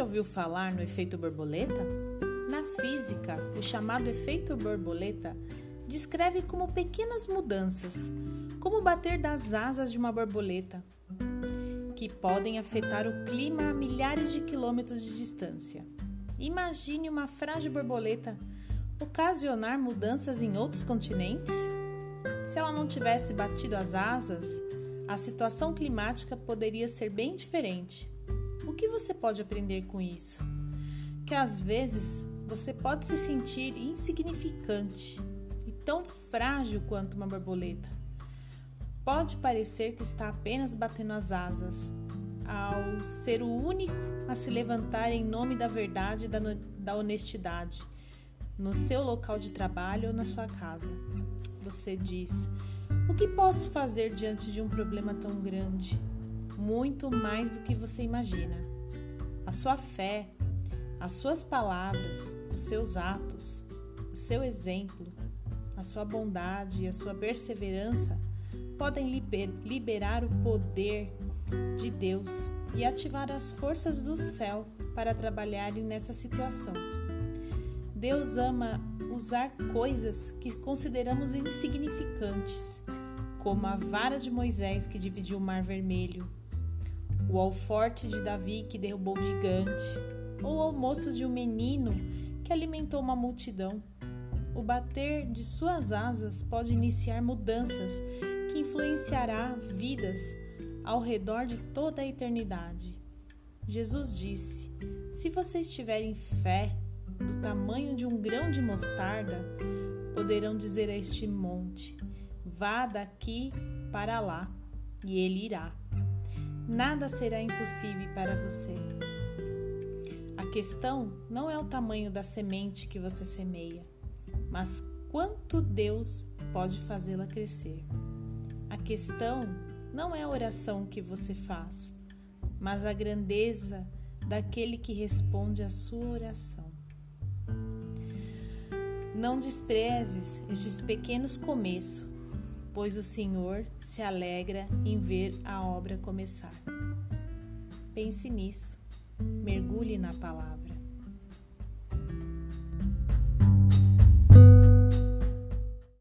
ouviu falar no efeito borboleta? Na física, o chamado efeito borboleta descreve como pequenas mudanças, como o bater das asas de uma borboleta, que podem afetar o clima a milhares de quilômetros de distância. Imagine uma frágil borboleta ocasionar mudanças em outros continentes? Se ela não tivesse batido as asas, a situação climática poderia ser bem diferente. O que você pode aprender com isso? Que às vezes você pode se sentir insignificante e tão frágil quanto uma borboleta. Pode parecer que está apenas batendo as asas, ao ser o único a se levantar em nome da verdade e da, da honestidade, no seu local de trabalho ou na sua casa. Você diz: O que posso fazer diante de um problema tão grande? Muito mais do que você imagina. A sua fé, as suas palavras, os seus atos, o seu exemplo, a sua bondade e a sua perseverança podem liberar o poder de Deus e ativar as forças do céu para trabalharem nessa situação. Deus ama usar coisas que consideramos insignificantes, como a vara de Moisés que dividiu o Mar Vermelho, o alforte de Davi que derrubou o gigante, ou o almoço de um menino que alimentou uma multidão. O bater de suas asas pode iniciar mudanças que influenciará vidas ao redor de toda a eternidade. Jesus disse: Se vocês tiverem fé do tamanho de um grão de mostarda, poderão dizer a este monte: Vá daqui para lá, e ele irá. Nada será impossível para você. A questão não é o tamanho da semente que você semeia, mas quanto Deus pode fazê-la crescer. A questão não é a oração que você faz, mas a grandeza daquele que responde à sua oração. Não desprezes estes pequenos começos, pois o Senhor se alegra em ver a obra começar. Pense nisso, mergulhe na palavra.